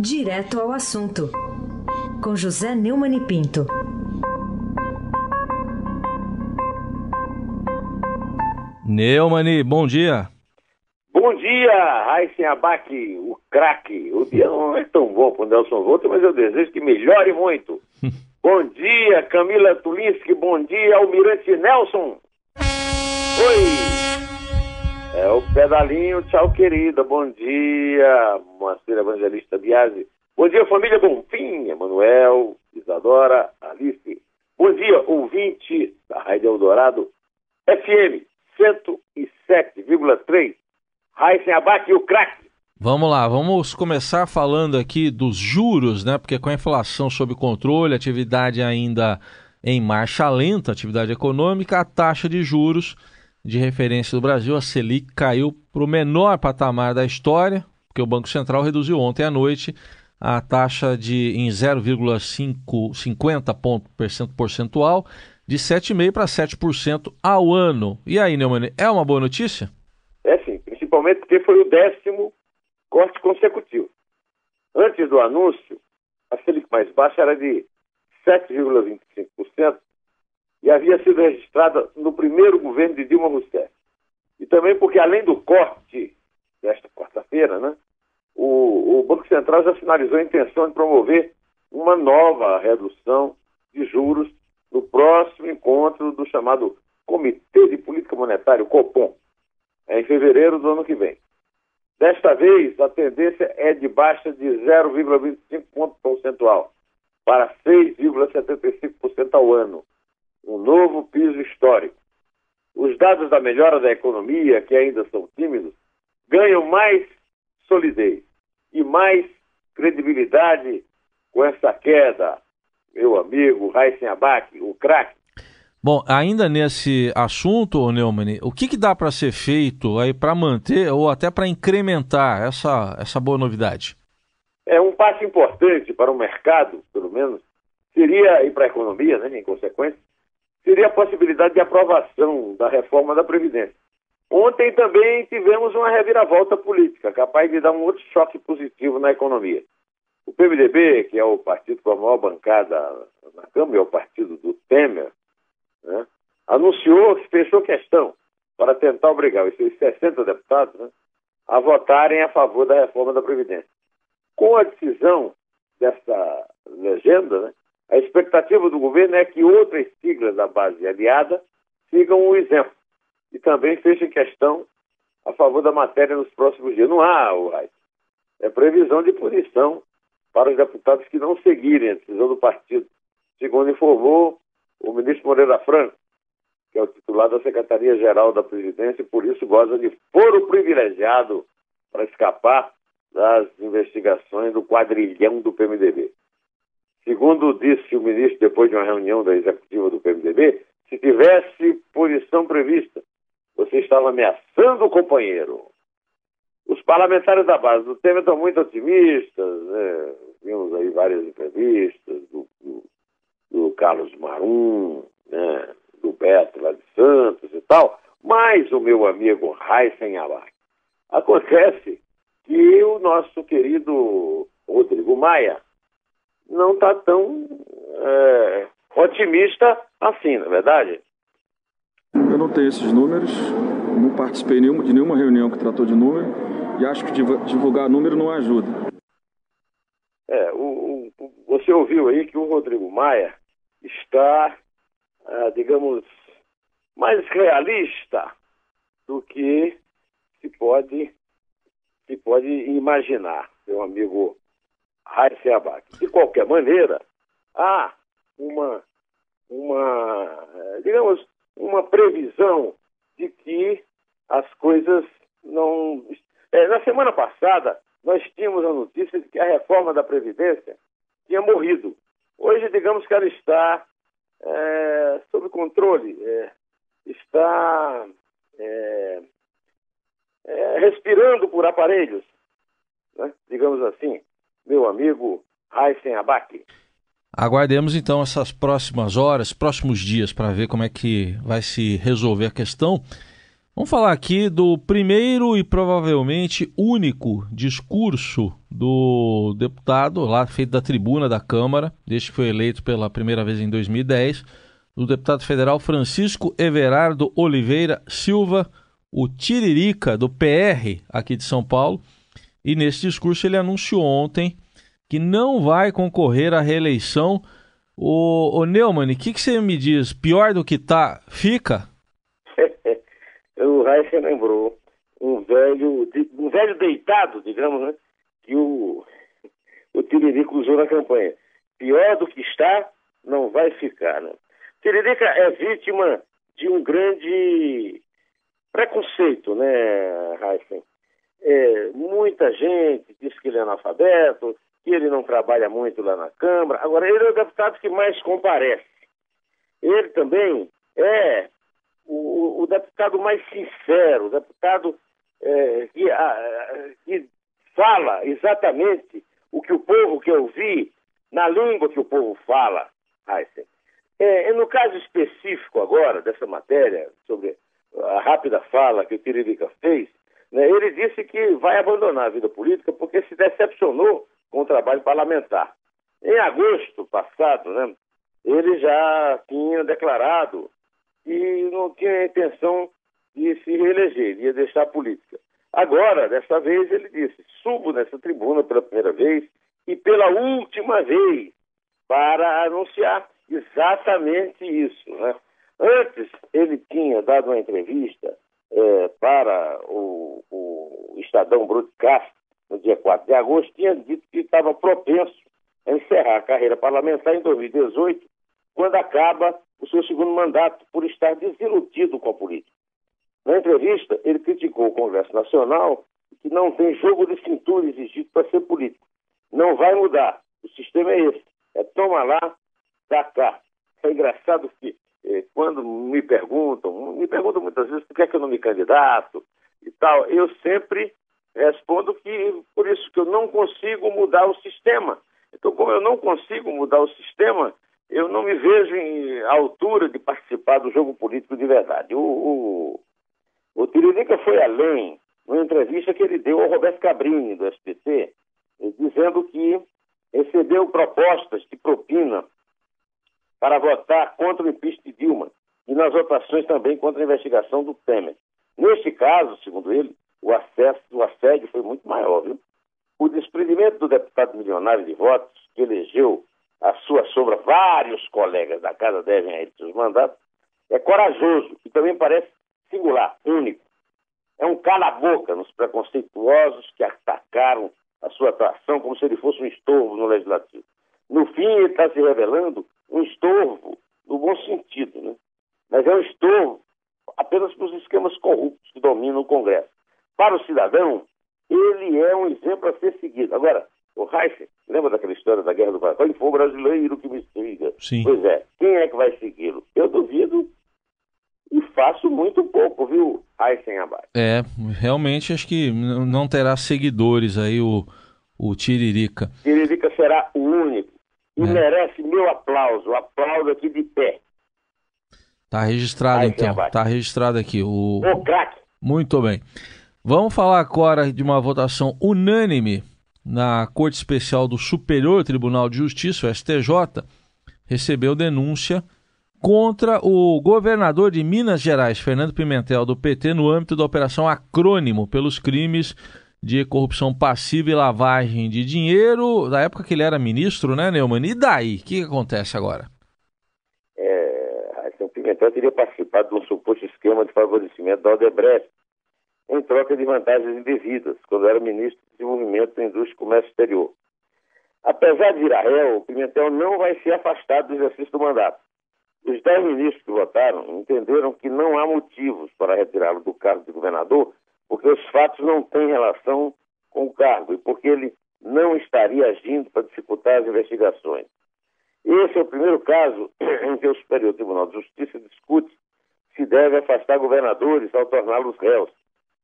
Direto ao assunto, com José Neumann e Pinto. Neumani, bom dia. Bom dia, Raíssen Abac, o craque. O dia não é tão bom para o Nelson Volta, mas eu desejo que melhore muito. bom dia, Camila Tulinski, bom dia, Almirante Nelson. Oi! É o pedalinho, tchau querida, bom dia, Moacir Evangelista Biasi. Bom dia, família Bonfim, Emanuel, Isadora, Alice. Bom dia, ouvinte da Rádio Eldorado FM 107,3. Raíssen Abac e o craque. Vamos lá, vamos começar falando aqui dos juros, né? Porque com a inflação sob controle, atividade ainda em marcha lenta, atividade econômica, a taxa de juros de referência do Brasil, a Selic, caiu para o menor patamar da história, porque o Banco Central reduziu ontem à noite a taxa de em 0,50 ponto percentual de 7,5% para 7% ao ano. E aí, Neumann, é uma boa notícia? É sim, principalmente porque foi o décimo corte consecutivo. Antes do anúncio, a Selic mais baixa era de 7,25% e havia sido registrada no primeiro governo de Dilma Rousseff. E também porque, além do corte desta quarta-feira, né, o, o Banco Central já sinalizou a intenção de promover uma nova redução de juros no próximo encontro do chamado Comitê de Política Monetária, o COPOM, em fevereiro do ano que vem. Desta vez, a tendência é de baixa de 0,25 ponto percentual para 6,75% ao ano, um novo piso histórico. Os dados da melhora da economia, que ainda são tímidos, ganham mais solidez e mais credibilidade com essa queda meu amigo Raíssen Abac, o craque. Bom, ainda nesse assunto, Neumann, o que, que dá para ser feito aí para manter ou até para incrementar essa, essa boa novidade? É um passo importante para o mercado, pelo menos, seria, e para a economia, né, em consequência, seria a possibilidade de aprovação da reforma da Previdência. Ontem também tivemos uma reviravolta política, capaz de dar um outro choque positivo na economia. O PMDB, que é o partido com a maior bancada na Câmara, é o partido do Temer, né, anunciou que fechou questão para tentar obrigar os seus 60 deputados né, a votarem a favor da reforma da Previdência. Com a decisão dessa legenda, né, a expectativa do governo é que outras siglas da base aliada sigam o exemplo e também fechem questão a favor da matéria nos próximos dias. Não há, é previsão de punição para os deputados que não seguirem a decisão do partido, segundo informou o ministro Moreira Franco, que é o titular da Secretaria-Geral da Presidência e por isso goza de foro privilegiado para escapar das investigações do quadrilhão do PMDB. Segundo disse o ministro depois de uma reunião da executiva do PMDB, se tivesse punição prevista, você estava ameaçando o companheiro. Os parlamentares da base do Temer estão muito otimistas, né? vimos aí várias entrevistas do, do, do Carlos Marum, né? do Beto lá de Santos e tal, mas o meu amigo Raíssen Abac. Acontece que o nosso querido Rodrigo Maia não está tão é, otimista assim, não é verdade? Eu não tenho esses números, não participei de nenhuma reunião que tratou de número e acho que divulgar número não ajuda. É, o, o, você ouviu aí que o Rodrigo Maia está, ah, digamos, mais realista do que se pode, se pode imaginar, meu amigo Raíssa Abac. De qualquer maneira, há uma, uma, digamos, uma previsão de que as coisas não é, na semana passada, nós tínhamos a notícia de que a reforma da Previdência tinha morrido. Hoje, digamos que ela está é, sob controle, é, está é, é respirando por aparelhos, né? digamos assim, meu amigo Heisen Abac. Aguardemos então essas próximas horas, próximos dias, para ver como é que vai se resolver a questão. Vamos falar aqui do primeiro e provavelmente único discurso do deputado, lá feito da tribuna da Câmara, desde que foi eleito pela primeira vez em 2010, do deputado federal Francisco Everardo Oliveira Silva, o Tiririca do PR aqui de São Paulo. E nesse discurso ele anunciou ontem que não vai concorrer à reeleição. O, o Neumann, o que, que você me diz? Pior do que tá, fica? o Reich lembrou um velho, um velho deitado, digamos, né, que o, o Tiririca usou na campanha. Pior do que está, não vai ficar. Né? Tiririca é vítima de um grande preconceito, né, Heisen? É, muita gente diz que ele é analfabeto, que ele não trabalha muito lá na Câmara. Agora, ele é o deputado que mais comparece. Ele também é o, o deputado mais sincero, o deputado é, que, a, que fala exatamente o que o povo quer ouvir, na língua que o povo fala. É, no caso específico agora dessa matéria, sobre a rápida fala que o Tiririca fez, né, ele disse que vai abandonar a vida política porque se decepcionou com o trabalho parlamentar. Em agosto passado, né, ele já tinha declarado que não tinha intenção de se reeleger, ia deixar a política. Agora, desta vez, ele disse: subo nessa tribuna pela primeira vez e pela última vez para anunciar exatamente isso. Né? Antes, ele tinha dado uma entrevista é, para o, o Estadão Broadcast, no dia 4 de agosto, tinha dito que estava propenso a encerrar a carreira parlamentar em 2018, quando acaba o seu segundo mandato, por estar desiludido com a política. Na entrevista, ele criticou o Congresso Nacional, que não tem jogo de cintura exigido para ser político. Não vai mudar. O sistema é esse. É toma lá, dá cá. É engraçado que quando me perguntam, me perguntam muitas vezes por que, é que eu não me candidato e tal, eu sempre respondo que por isso que eu não consigo mudar o sistema. Então, como eu não consigo mudar o sistema, eu não me vejo em altura de participar do jogo político de verdade. O, o, o Tiririca foi além, numa entrevista que ele deu ao Roberto Cabrini, do SPC, dizendo que recebeu propostas de propina para votar contra o impeachment de Dilma e nas votações também contra a investigação do Temer. Neste caso, segundo ele, o acesso, o assédio foi muito maior, viu? O desprendimento do deputado milionário de votos, que elegeu a sua sombra vários colegas da casa devem a ele seus mandatos, é corajoso e também parece singular, único. É um cala-boca nos preconceituosos que atacaram a sua atuação como se ele fosse um estorvo no legislativo. No fim, ele está se revelando um estorvo no bom sentido, né? Mas é um estorvo apenas para os esquemas corruptos que dominam o Congresso. Para o cidadão, ele é um exemplo a ser seguido. Agora, o Reich, lembra daquela história da Guerra do Paraguai? Quem for brasileiro que me siga. Sim. Pois é, quem é que vai segui-lo? Eu duvido e faço muito pouco, viu, Heisen Abad? É, realmente acho que não terá seguidores aí o, o Tiririca. Tiririca será o único e é. merece meu aplauso, aplauso aqui de pé. Tá registrado Heisen então, tá registrado aqui. O, o craque. Muito bem. Vamos falar agora de uma votação unânime na Corte Especial do Superior Tribunal de Justiça, o STJ, recebeu denúncia contra o governador de Minas Gerais, Fernando Pimentel, do PT, no âmbito da Operação Acrônimo, pelos crimes de corrupção passiva e lavagem de dinheiro, da época que ele era ministro, né, Neumann? E daí? O que, acontece agora? É, o Pimentel teria participado de um suposto esquema de favorecimento da Odebrecht, em troca de vantagens indevidas, quando era ministro de Desenvolvimento da Indústria e Comércio Exterior. Apesar de ir a réu, Pimentel não vai ser afastado do exercício do mandato. Os dez ministros que votaram entenderam que não há motivos para retirá-lo do cargo de governador, porque os fatos não têm relação com o cargo e porque ele não estaria agindo para dificultar as investigações. Esse é o primeiro caso em que o Superior Tribunal de Justiça discute se deve afastar governadores ao torná-los réus,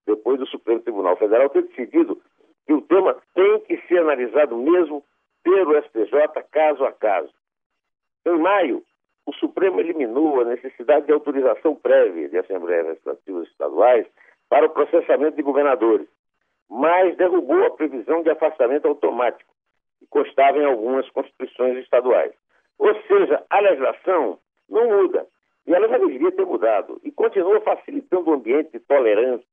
depois do Supremo Tribunal Federal ter decidido que o tema tem que ser analisado mesmo pelo STJ caso a caso. Em maio, o Supremo eliminou a necessidade de autorização prévia de Assembleias Legislativas Estaduais para o processamento de governadores, mas derrubou a previsão de afastamento automático, que constava em algumas constituições estaduais. Ou seja, a legislação não muda, e ela já deveria ter mudado, e continua facilitando o ambiente de tolerância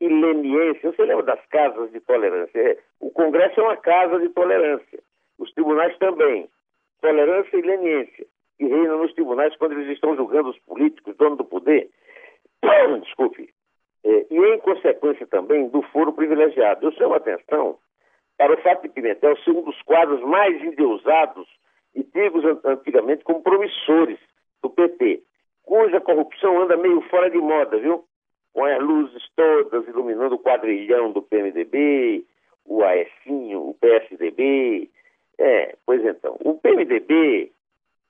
e leniência. Você lembra das casas de tolerância? É, o Congresso é uma casa de tolerância, os tribunais também. Tolerância e leniência, que reinam nos tribunais quando eles estão julgando os políticos, donos do poder. Desculpe. É, e em consequência também do foro privilegiado. Eu chamo a atenção para o fato de Pimentel ser um dos quadros mais endeusados e tidos antigamente como promissores do PT, cuja corrupção anda meio fora de moda, viu? Com as luzes todas iluminando o quadrilhão do PMDB, o Aecinho, o PSDB. É, pois então, o PMDB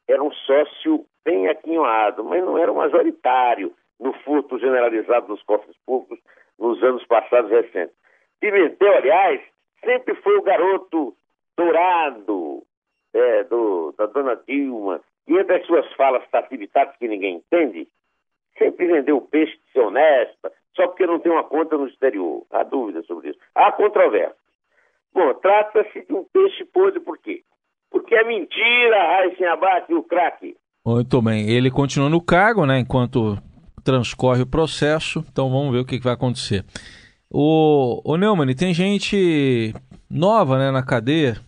era um sócio bem aquinhoado, mas não era majoritário generalizado dos cofres públicos nos anos passados recentes. Pimentel, aliás, sempre foi o garoto dourado é, do, da dona Dilma, e entre as suas falas passividades que ninguém entende, sempre vendeu peixe de ser honesta, só porque não tem uma conta no exterior. Há dúvida sobre isso. Há controvérsia. Bom, trata-se de um peixe podre por quê? Porque é mentira, Raíssen Abate, o craque. Muito bem. Ele continua no cargo, né, enquanto transcorre o processo. Então vamos ver o que, vai acontecer. O, o Neumann, tem gente nova né, na cadeia.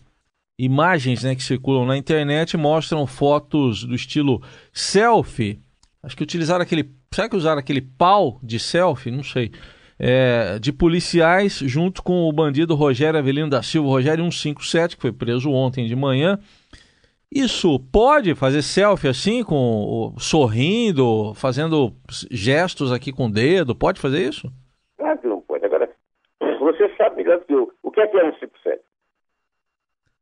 Imagens né, que circulam na internet mostram fotos do estilo selfie. Acho que utilizaram aquele. Será que usaram aquele pau de selfie? Não sei. É, de policiais junto com o bandido Rogério Avelino da Silva, Rogério 157, que foi preso ontem de manhã. Isso pode fazer selfie assim, com sorrindo, fazendo gestos aqui com o dedo? Pode fazer isso? Claro que não pode. Agora, você sabe melhor que eu. O que é que é 157?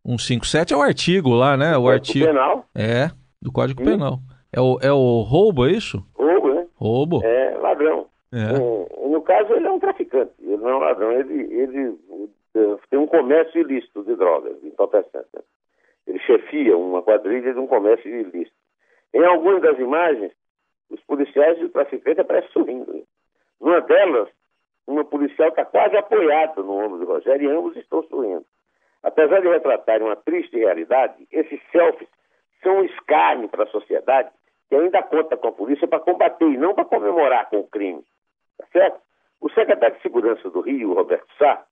157 é o artigo lá, né? O, o artigo penal. É, do Código. Penal. É o, é o roubo, é isso? Roubo, né? Roubo. É, ladrão. É. No, no caso, ele é um traficante, ele não é um ladrão, ele, ele tem um comércio ilícito de drogas, entorpecente. Chefia uma quadrilha de um comércio ilícito. Em algumas das imagens, os policiais e o traficante aparecem sorrindo. Numa delas, uma policial está quase apoiada no ombro do Rogério e ambos estão sorrindo. Apesar de retratarem uma triste realidade, esses selfies são um escárnio para a sociedade que ainda conta com a polícia para combater e não para comemorar com o crime. Tá certo? O secretário de Segurança do Rio, Roberto Sá,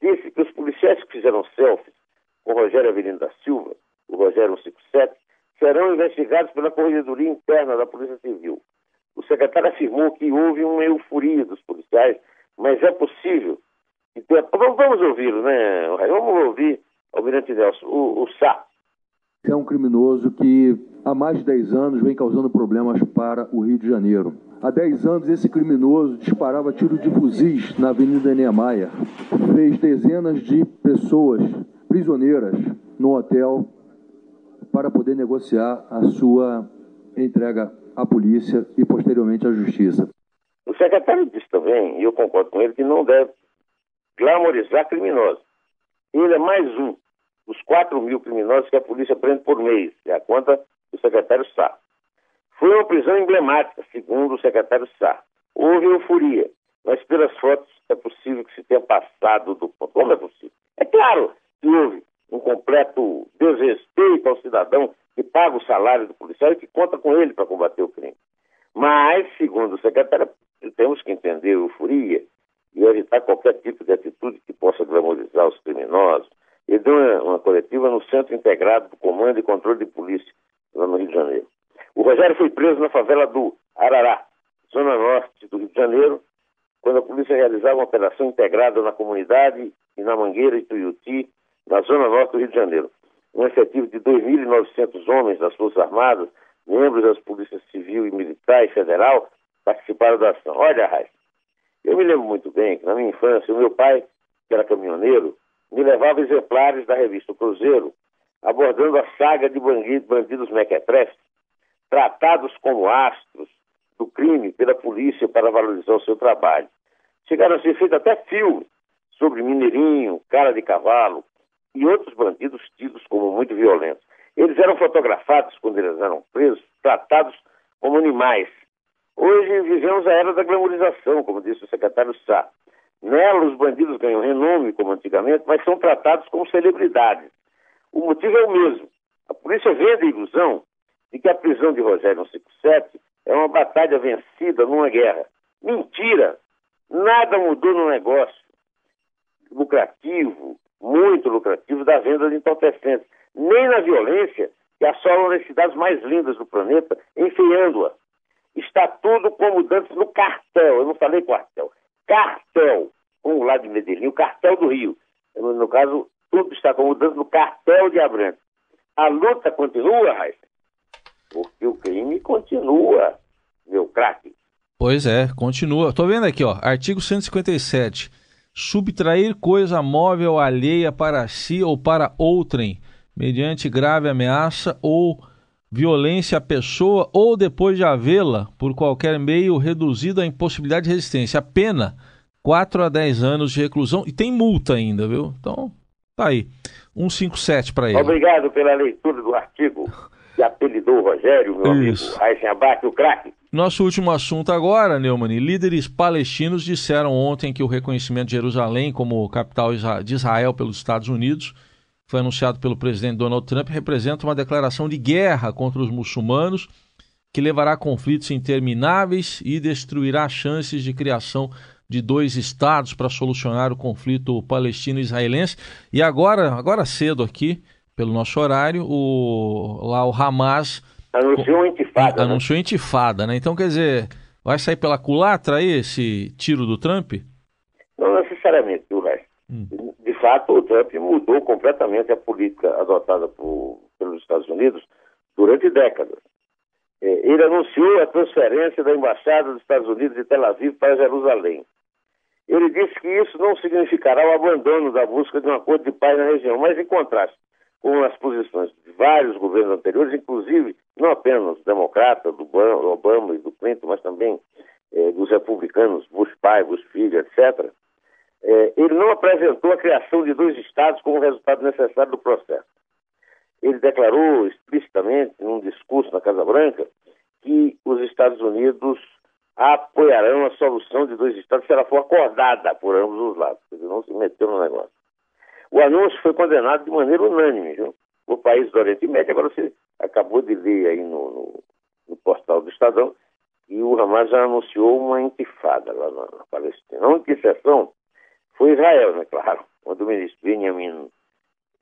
disse que os policiais que fizeram selfies com Rogério Avelino da Silva, o Rogério 157, serão investigados pela Corregedoria Interna da Polícia Civil. O secretário afirmou que houve uma euforia dos policiais, mas é possível que tenha... Vamos ouvi-lo, né, Vamos ouvir, Almirante Nelson, o, o Sá. É um criminoso que há mais de 10 anos vem causando problemas para o Rio de Janeiro. Há 10 anos, esse criminoso disparava tiro de fuzis na Avenida Niemeyer. Fez dezenas de pessoas prisioneiras no hotel para poder negociar a sua entrega à polícia e posteriormente à justiça. O secretário disse também, e eu concordo com ele, que não deve glamorizar criminosos. Ele é mais um dos 4 mil criminosos que a polícia prende por mês, é a conta do secretário Sá. Foi uma prisão emblemática, segundo o secretário Sá. Houve euforia, mas pelas fotos é possível que se tenha passado do ponto. Como é possível? É claro que houve um completo desrespeito ao cidadão que paga o salário do policial e que conta com ele para combater o crime. Mas, segundo o secretário, temos que entender a euforia e evitar qualquer tipo de atitude que possa glamorizar os criminosos. Ele deu uma, uma coletiva no Centro Integrado do Comando e Controle de Polícia, lá no Rio de Janeiro. O Rogério foi preso na favela do Arará, zona norte do Rio de Janeiro, quando a polícia realizava uma operação integrada na comunidade e na Mangueira e Tuiuti, na zona norte do Rio de Janeiro. Um efetivo de 2.900 homens das Forças Armadas, membros das polícias civil e militar e federal, participaram da ação. Olha, Raiz, eu me lembro muito bem que na minha infância o meu pai, que era caminhoneiro, me levava exemplares da revista Cruzeiro, abordando a saga de bandidos, bandidos mequetrefes, tratados como astros do crime pela polícia para valorizar o seu trabalho. Chegaram a ser feitos até filmes sobre Mineirinho, Cara de Cavalo, e outros bandidos tidos como muito violentos. Eles eram fotografados quando eles eram presos, tratados como animais. Hoje vivemos a era da glamorização, como disse o secretário Sá. Nela, os bandidos ganham renome, como antigamente, mas são tratados como celebridades. O motivo é o mesmo. A polícia vende a ilusão de que a prisão de Rogério 157 é uma batalha vencida numa guerra. Mentira! Nada mudou no negócio lucrativo, muito lucrativo, da venda de entorpecentes. Nem na violência que assolam as cidades mais lindas do planeta, enfeiando-a. Está tudo como dantes no cartel. Eu não falei quartel. Cartel. Como lá de Medellín, o cartel do Rio. No caso, tudo está como dantes no cartel de Abrantes. A luta continua, Raíssa, porque o crime continua, meu craque. Pois é, continua. Estou vendo aqui, ó, artigo 157. Subtrair coisa móvel alheia para si ou para outrem, mediante grave ameaça ou violência à pessoa ou depois de havê-la, por qualquer meio, reduzida à impossibilidade de resistência. A pena, 4 a 10 anos de reclusão e tem multa ainda, viu? Então, tá aí. 157 para ele. Obrigado pela leitura do artigo que apelidou o Rogério, meu Isso. amigo Aysen Abac, o craque. Nosso último assunto agora, Neumann. Líderes palestinos disseram ontem que o reconhecimento de Jerusalém como capital de Israel pelos Estados Unidos foi anunciado pelo presidente Donald Trump representa uma declaração de guerra contra os muçulmanos que levará a conflitos intermináveis e destruirá chances de criação de dois estados para solucionar o conflito palestino-israelense. E agora, agora cedo aqui, pelo nosso horário, o, lá o Hamas anunciou intifada. Né? Anunciou né? intifada, né? Então, quer dizer, vai sair pela culatra aí esse tiro do Trump? Não necessariamente, viu, hum. De fato, o Trump mudou completamente a política adotada por, pelos Estados Unidos durante décadas. É, ele anunciou a transferência da embaixada dos Estados Unidos de Tel Aviv para Jerusalém. Ele disse que isso não significará o abandono da busca de um acordo de paz na região, mas em contraste com as posições de vários governos anteriores, inclusive não apenas democratas, do Obama e do Clinton, mas também eh, dos republicanos, Bush pai, Bush filho, etc., eh, ele não apresentou a criação de dois estados como resultado necessário do processo. Ele declarou explicitamente, num discurso na Casa Branca, que os Estados Unidos apoiarão a solução de dois estados se ela for acordada por ambos os lados. Ele não se meteu no negócio. O anúncio foi condenado de maneira unânime, viu? O país do Oriente Médio, agora você acabou de ler aí no, no, no portal do Estadão, e o Hamas já anunciou uma intifada lá na, na Palestina. A única exceção foi Israel, né, claro, quando o ministro Benjamin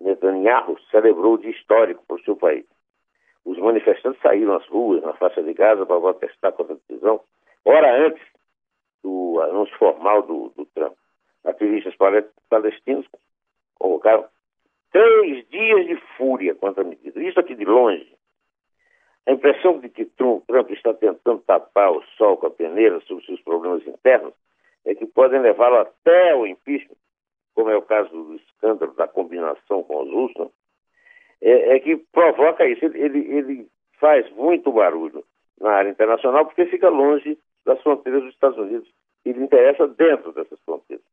Netanyahu celebrou o dia histórico para o seu país. Os manifestantes saíram às ruas, na faixa de Gaza, para protestar contra a decisão, hora antes do anúncio formal do, do Trump. Ativistas palestinos convocaram três dias de fúria contra a medida. Isso aqui de longe. A impressão de que Trump, está tentando tapar o sol com a peneira sobre seus problemas internos é que podem levá-lo até o impeachment, como é o caso do escândalo da combinação com os russos, é, é que provoca isso. Ele, ele, ele faz muito barulho na área internacional porque fica longe das fronteiras dos Estados Unidos. Ele interessa dentro dessas fronteiras.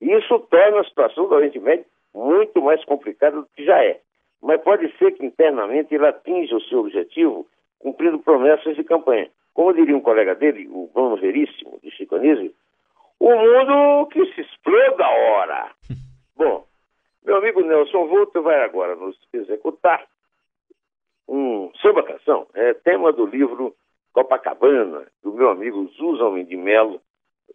E isso torna a situação do Oriente Médio muito mais complicada do que já é. Mas pode ser que internamente ele atinja o seu objetivo cumprindo promessas de campanha. Como diria um colega dele, o Bruno Veríssimo, de Chico Anísio, o mundo que se exploda a hora. Bom, meu amigo Nelson Volta vai agora nos executar um samba canção, é tema do livro Copacabana, do meu amigo Zuzan de Mello,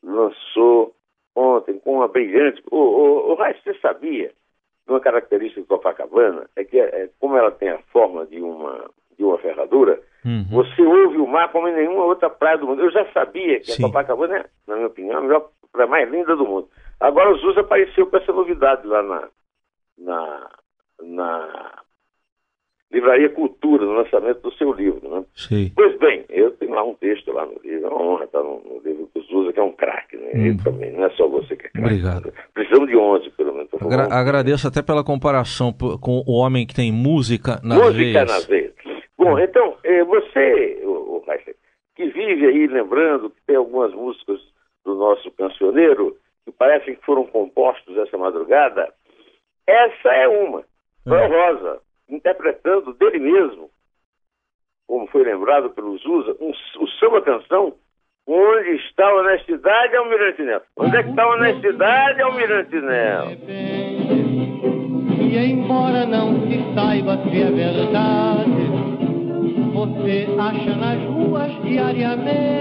lançou ontem com uma brilhante. O, o, o Raiz, você sabia uma característica de Copacabana é que, é, como ela tem a forma de uma, de uma ferradura, uhum. você ouve o mar como em nenhuma outra praia do mundo. Eu já sabia que Sim. a Copacabana é, na minha opinião, a melhor praia mais linda do mundo. Agora o Zuz apareceu com essa novidade lá na, na, na Livraria Cultura, no lançamento do seu livro. Né? Sim. Pois bem, eu tenho lá um texto lá no livro, é uma honra estar no, no livro do Zusa, que é um craque, né? Hum. também, não é só você que é craque. Obrigado. Precisamos de 11, pelo menos. Agra agradeço até pela comparação com o homem que tem música nas música veias. Música nas veias. Bom, então, eh, você, o, que vive aí lembrando que tem algumas músicas do nosso cancioneiro que parecem que foram compostos essa madrugada, essa é uma, é. Rosa interpretando dele mesmo, como foi lembrado pelos USA, um, o samba canção Onde está a honestidade, Almirante Neto? Onde é que está a honestidade, Almirante Neto? E embora não se saiba se é verdade, você acha nas ruas diariamente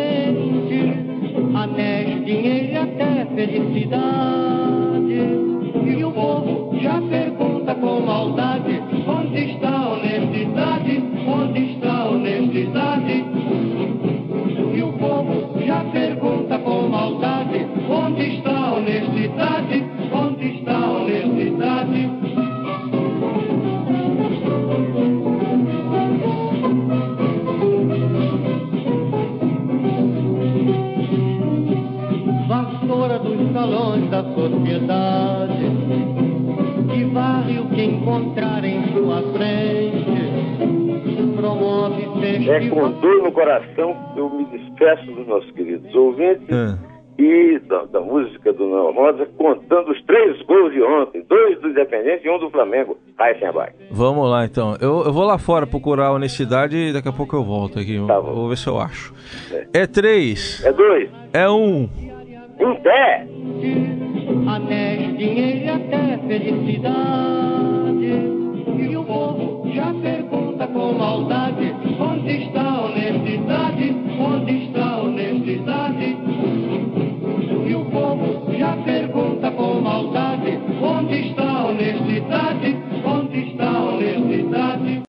anéis, dinheiro e até felicidade. E o povo já pergunta É com dor no coração que eu me despeço dos nossos queridos ouvintes É. e da, da música do Noel Rosa, contando os três gols de ontem, dois do Independente e um do Flamengo. Vamos lá então. Eu, eu vou lá fora procurar a honestidade e daqui a pouco eu volto aqui. Tá bom. Vou ver se eu acho. É três. É dois, É um. um pé. anéis, dinheiro e até felicidade.